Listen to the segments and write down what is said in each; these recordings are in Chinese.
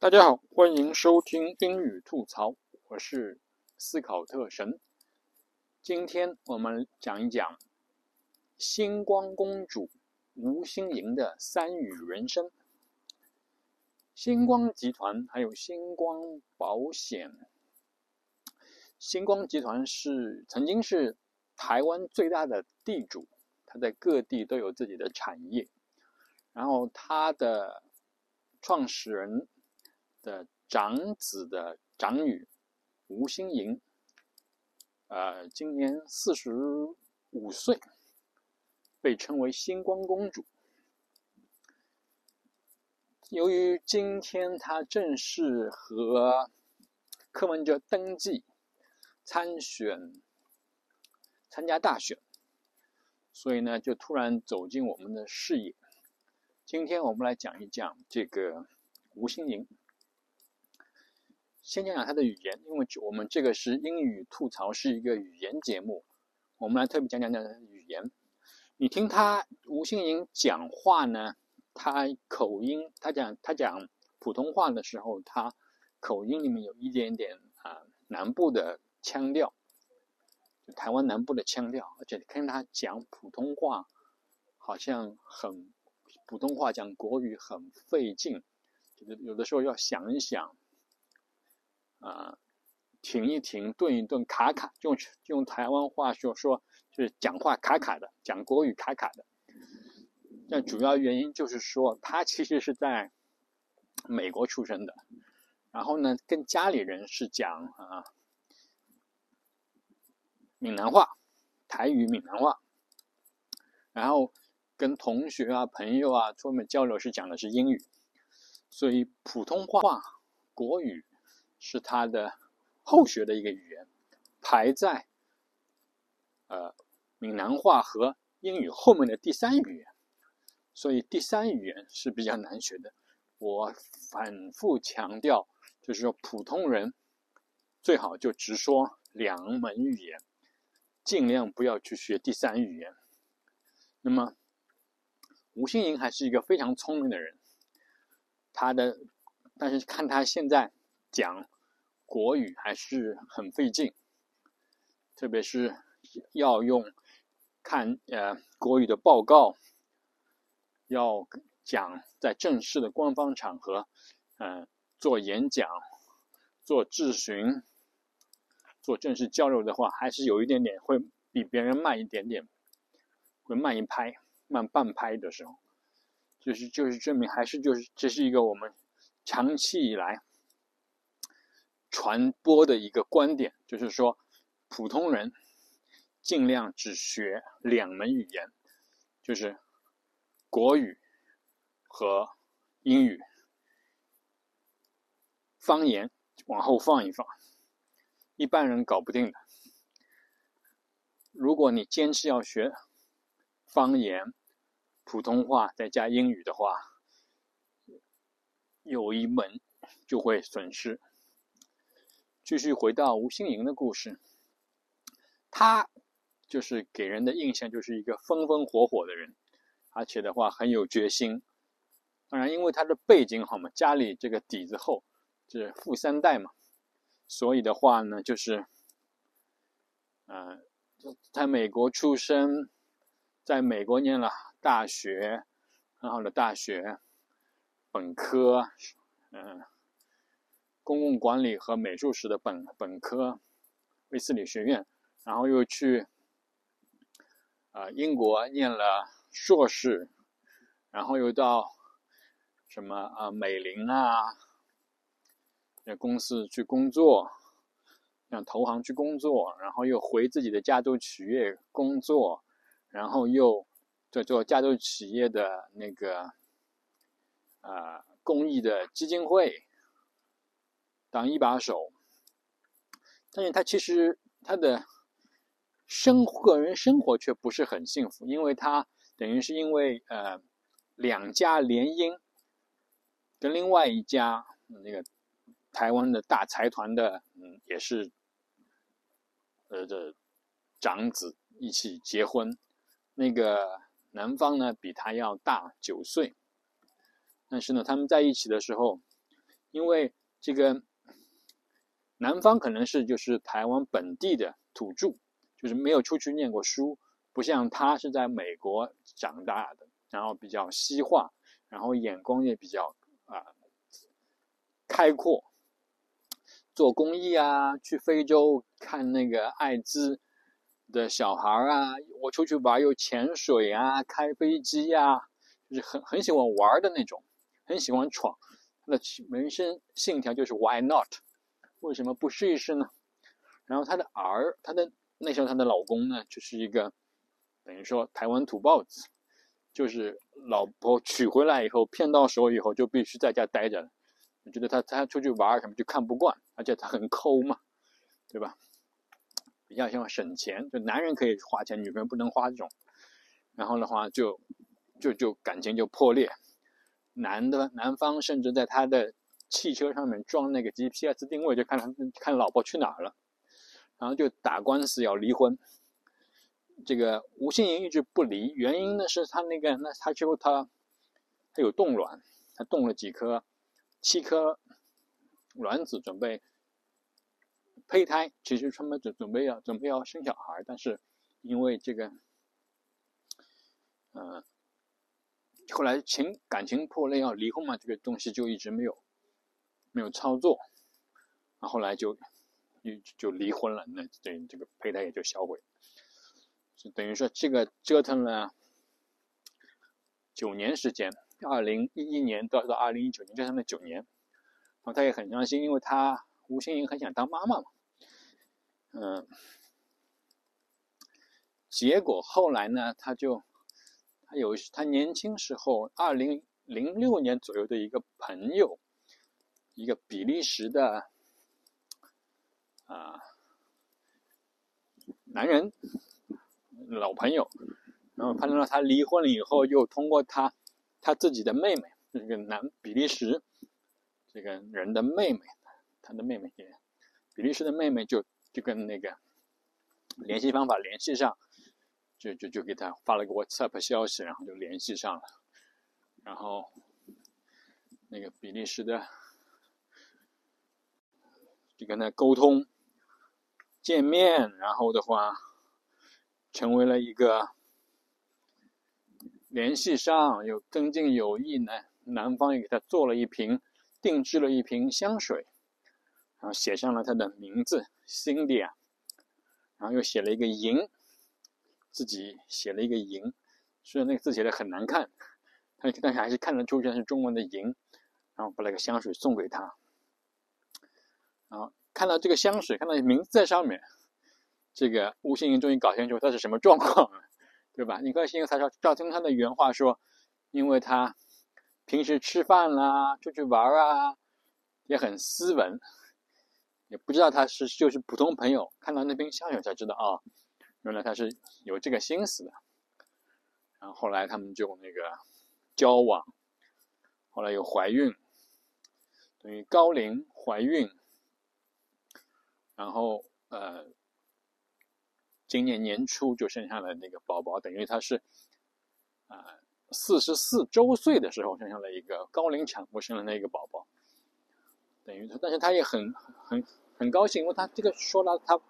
大家好，欢迎收听英语吐槽，我是思考特神。今天我们讲一讲星光公主吴心莹的三语人生。星光集团还有星光保险，星光集团是曾经是台湾最大的地主，他在各地都有自己的产业，然后他的创始人的长子的长女吴心莹，呃，今年四十五岁，被称为星光公主。由于今天他正式和柯文哲登记参选参加大选，所以呢，就突然走进我们的视野。今天我们来讲一讲这个吴心莹。先讲讲他的语言，因为我们这个是英语吐槽，是一个语言节目，我们来特别讲讲讲语言。你听他吴欣莹讲话呢？他口音，他讲他讲普通话的时候，他口音里面有一点点啊南部的腔调，台湾南部的腔调，而且看他讲普通话，好像很普通话讲国语很费劲，就是有的时候要想一想，啊，停一停，顿一顿，卡卡，用用台湾话说说，就是讲话卡卡的，讲国语卡卡的。那主要原因就是说，他其实是在美国出生的，然后呢，跟家里人是讲啊闽南话、台语闽南话，然后跟同学啊、朋友啊出门交流是讲的是英语，所以普通话、国语是他的后学的一个语言，排在呃闽南话和英语后面的第三语言。所以第三语言是比较难学的。我反复强调，就是说普通人最好就只说两门语言，尽量不要去学第三语言。那么吴心莹还是一个非常聪明的人，他的但是看他现在讲国语还是很费劲，特别是要用看呃国语的报告。要讲在正式的官方场合，嗯，做演讲、做质询、做正式交流的话，还是有一点点会比别人慢一点点，会慢一拍、慢半拍的时候，就是就是证明还是就是这是一个我们长期以来传播的一个观点，就是说普通人尽量只学两门语言，就是。国语和英语方言往后放一放，一般人搞不定的。如果你坚持要学方言、普通话再加英语的话，有一门就会损失。继续回到吴心莹的故事，他就是给人的印象就是一个风风火火的人。而且的话很有决心，当然因为他的背景好嘛，家里这个底子厚，是富三代嘛，所以的话呢，就是，呃，在美国出生，在美国念了大学，很好的大学，本科，嗯，公共管理和美术史的本本科，威斯理学院，然后又去，呃，英国念了。硕士，然后又到什么啊美林啊那公司去工作，像投行去工作，然后又回自己的家族企业工作，然后又在做家族企业的那个啊公益的基金会当一把手，但是他其实他的生个人生活却不是很幸福，因为他。等于是因为呃两家联姻，跟另外一家那个台湾的大财团的嗯也是呃的长子一起结婚，那个男方呢比他要大九岁，但是呢他们在一起的时候因为这个男方可能是就是台湾本地的土著，就是没有出去念过书，不像他是在美国长大的，然后比较西化，然后眼光也比较啊开阔，做公益啊，去非洲看那个艾滋的小孩啊，我出去玩又潜水啊，开飞机啊，就是很很喜欢玩的那种，很喜欢闯。他的人生信条就是 Why not？为什么不试一试呢？然后他的儿，他的那时候他的老公呢，就是一个等于说台湾土包子，就是老婆娶回来以后骗到手以后就必须在家待着，觉得他他出去玩什么就看不惯，而且他很抠嘛，对吧？比较喜欢省钱，就男人可以花钱，女人不能花这种。然后的话就就就感情就破裂，男的男方甚至在他的。汽车上面装那个 GPS 定位，就看他看老婆去哪儿了，然后就打官司要离婚。这个吴欣莹一直不离，原因呢是他那个，那他就他他有冻卵，他冻了几颗，七颗卵子准备胚胎，其实他们准准备要准备要生小孩，但是因为这个，嗯，后来情感情破裂要离婚嘛，这个东西就一直没有。没有操作，那后来就就就离婚了，那这这个胚胎也就销毁，就等于说这个折腾了九年时间，二零一一年到到二零一九年折腾了九年，然后他也很伤心，因为他吴欣颖很想当妈妈嘛，嗯，结果后来呢，他就他有他年轻时候二零零六年左右的一个朋友。一个比利时的啊男人老朋友，然后判断到他离婚了以后，又通过他他自己的妹妹，这个男比利时这个人的妹妹，他的妹妹也比利时的妹妹就就跟那个联系方法联系上，就就就给他发了个 WhatsApp 消息，然后就联系上了，然后那个比利时的。就跟他沟通、见面，然后的话，成为了一个联系上，又增进友谊呢。男方也给他做了一瓶，定制了一瓶香水，然后写上了他的名字 Cindy 啊，然后又写了一个银，自己写了一个银，虽然那个字写的很难看，但但是还是看得出这是中文的银，然后把那个香水送给他。然后看到这个香水，看到名字在上面，这个吴欣颖终于搞清楚他是什么状况了，对吧？你看，欣颖才说，照听他的原话说，因为他平时吃饭啦、出去玩啊，也很斯文，也不知道他是就是普通朋友。看到那瓶香水才知道啊，原来他是有这个心思的。然后后来他们就那个交往，后来又怀孕，等于高龄怀孕。然后，呃，今年年初就生下了那个宝宝，等于他是，啊，四十四周岁的时候生下了一个高龄产妇生了那个宝宝，等于他，但是他也很很很高兴，因为他这个说了，他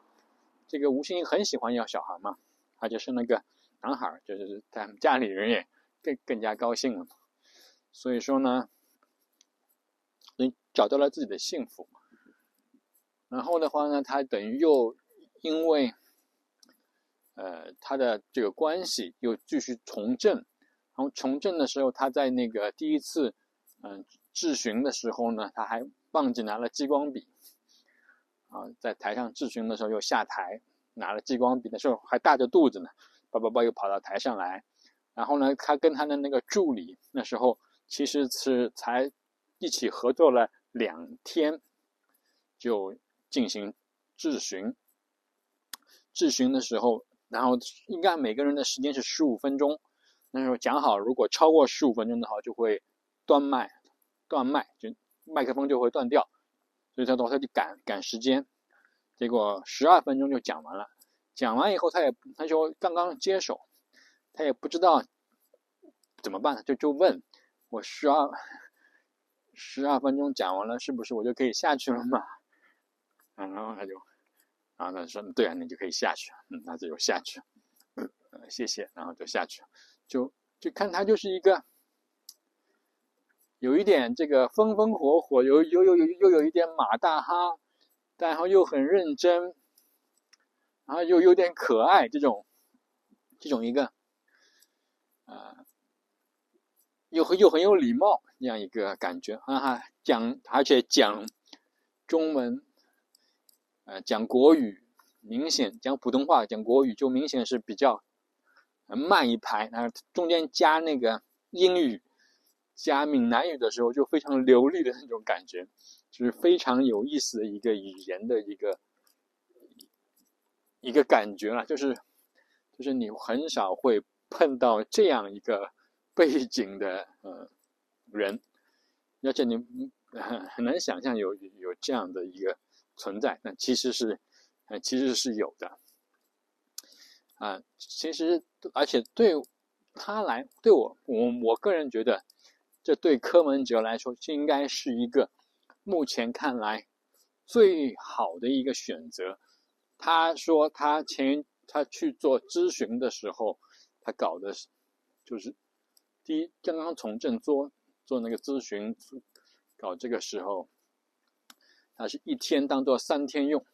这个吴欣很喜欢要小孩嘛，他就生了个男孩，就是他们家里人也更更加高兴了，所以说呢，你找到了自己的幸福嘛。然后的话呢，他等于又因为，呃，他的这个关系又继续从政，然后从政的时候，他在那个第一次，嗯，质询的时候呢，他还忘记拿了激光笔，啊，在台上质询的时候又下台，拿了激光笔的时候还大着肚子呢，叭叭叭又跑到台上来，然后呢，他跟他的那个助理那时候其实是才一起合作了两天，就。进行质询，质询的时候，然后应该每个人的时间是十五分钟。那时候讲好，如果超过十五分钟的话，就会断麦，断麦就麦克风就会断掉。所以他说他就赶赶时间，结果十二分钟就讲完了。讲完以后，他也他说刚刚接手，他也不知道怎么办，就就问我需要十二分钟讲完了，是不是我就可以下去了嘛？然后他就，然后他说：“对啊，你就可以下去。”嗯，他就下去，嗯，谢谢，然后就下去，就就看他就是一个有一点这个风风火火，有有有有又有一点马大哈，然后又很认真，然后又有点可爱，这种这种一个，啊，又很又很有礼貌这样一个感觉啊哈，讲而且讲中文。呃，讲国语明显讲普通话讲国语就明显是比较慢一拍，然后中间加那个英语加闽南语的时候就非常流利的那种感觉，就是非常有意思的一个语言的一个一个感觉了，就是就是你很少会碰到这样一个背景的呃人，而且你很很难想象有有这样的一个。存在，那其实是，呃，其实是有的，啊，其实而且对他来，对我，我我个人觉得，这对柯文哲来说，这应该是一个目前看来最好的一个选择。他说他前他去做咨询的时候，他搞的是，就是第一刚刚从政做做那个咨询，搞这个时候。他是一天当做三天用，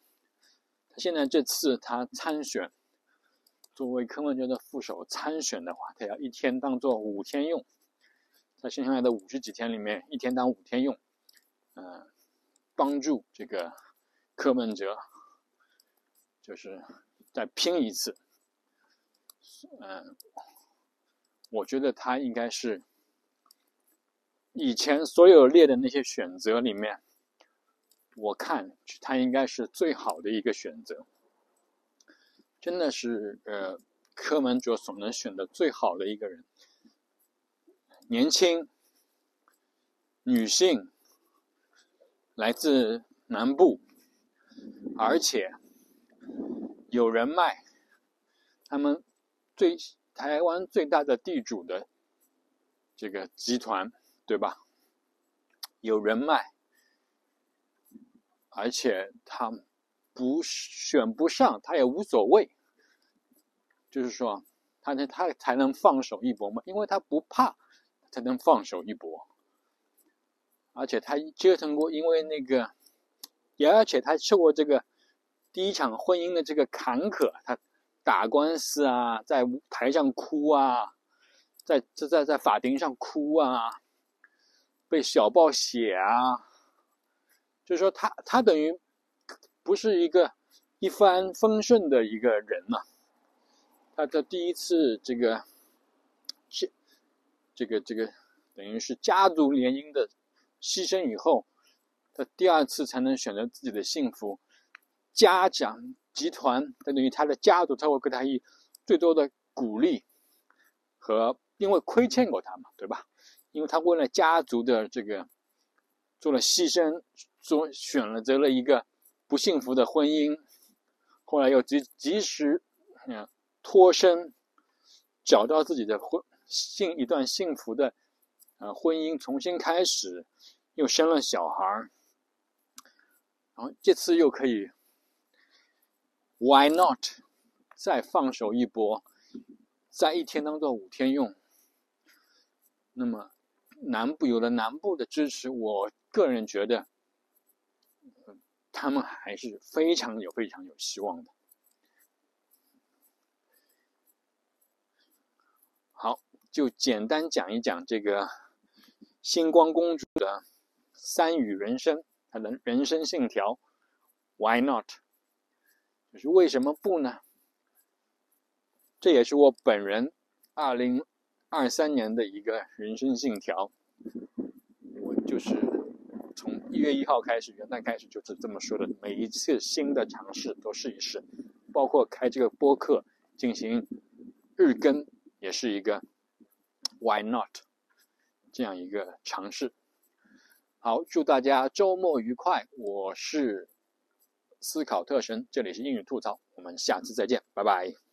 他现在这次他参选，作为柯文哲的副手参选的话，他要一天当做五天用，在剩下来的五十几天里面，一天当五天用，嗯，帮助这个柯文哲，就是再拼一次，嗯，我觉得他应该是以前所有列的那些选择里面。我看他应该是最好的一个选择，真的是呃，柯文哲所能选的最好的一个人。年轻，女性，来自南部，而且有人脉。他们最台湾最大的地主的这个集团，对吧？有人脉。而且他不选不上，他也无所谓。就是说，他才他才能放手一搏嘛，因为他不怕，才能放手一搏。而且他折腾过，因为那个，也而且他受过这个第一场婚姻的这个坎坷，他打官司啊，在台上哭啊，在在在在法庭上哭啊，被小报写啊。就是说，他他等于不是一个一帆风顺的一个人嘛。他的第一次这个，这这个这个等于是家族联姻的牺牲以后，他第二次才能选择自己的幸福。家长集团等于他的家族，他会给他以最多的鼓励和，因为亏欠过他嘛，对吧？因为他为了家族的这个做了牺牲。说选择了一个不幸福的婚姻，后来又及及时嗯脱身，找到自己的婚幸一段幸福的呃婚姻，重新开始，又生了小孩儿，然后这次又可以，Why not？再放手一搏，在一天当做五天用。那么南部有了南部的支持，我个人觉得。他们还是非常有、非常有希望的。好，就简单讲一讲这个星光公主的三语人生，她的人生信条：Why not？就是为什么不呢？这也是我本人二零二三年的一个人生信条。我就是。一月一号开始，元旦开始就是这么说的。每一次新的尝试都试一试，包括开这个播客进行日更，也是一个 Why not 这样一个尝试。好，祝大家周末愉快！我是思考特神，这里是英语吐槽，我们下次再见，拜拜。